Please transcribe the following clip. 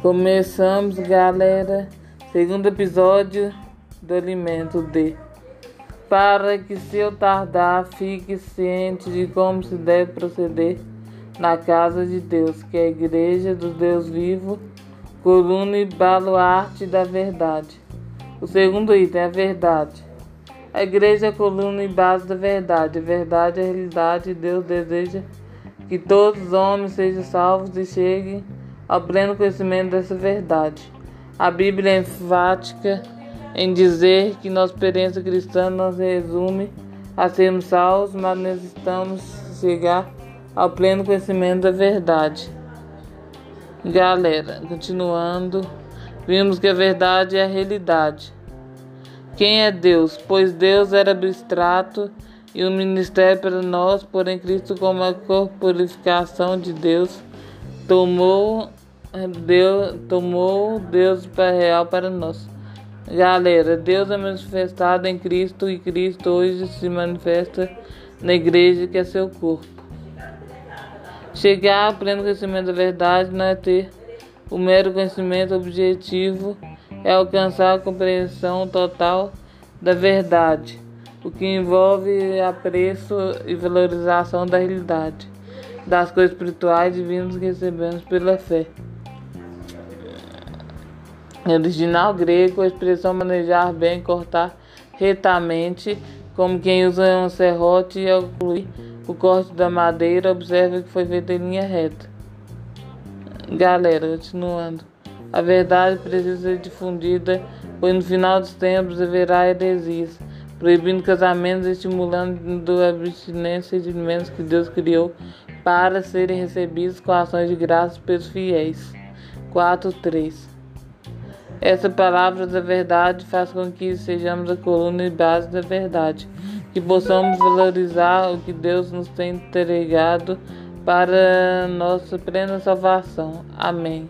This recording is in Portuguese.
Começamos, galera. Segundo episódio do alimento D. Para que se eu tardar, fique ciente de como se deve proceder na casa de Deus, que é a igreja do Deus vivo, coluna e baluarte da verdade. O segundo item é a verdade. A igreja é a coluna e base da verdade. A verdade é a realidade. Deus deseja que todos os homens sejam salvos e cheguem ao pleno conhecimento dessa verdade. A Bíblia é enfática em dizer que nossa experiência cristã não se resume a sermos salvos, mas necessitamos chegar ao pleno conhecimento da verdade. Galera, continuando, vimos que a verdade é a realidade. Quem é Deus? Pois Deus era abstrato e o ministério para nós, porém Cristo, como a corporificação de Deus, tomou Deus, tomou Deus para real para nós. Galera, Deus é manifestado em Cristo e Cristo hoje se manifesta na igreja que é seu corpo. Chegar ao pleno conhecimento da verdade não é ter o mero conhecimento objetivo, é alcançar a compreensão total da verdade, o que envolve apreço e valorização da realidade, das coisas espirituais divinas que recebemos pela fé. Original grego, a expressão manejar bem, cortar retamente, como quem usa um serrote e ao concluir o corte da madeira, observa que foi feito em linha reta. Galera, continuando. A verdade precisa ser difundida, pois no final dos tempos haverá heresias, proibindo casamentos e estimulando a abstinência de alimentos que Deus criou para serem recebidos com ações de graça pelos fiéis. 4.3 essa palavra da verdade faz com que sejamos a coluna e base da verdade, que possamos valorizar o que Deus nos tem entregado para nossa plena salvação. Amém.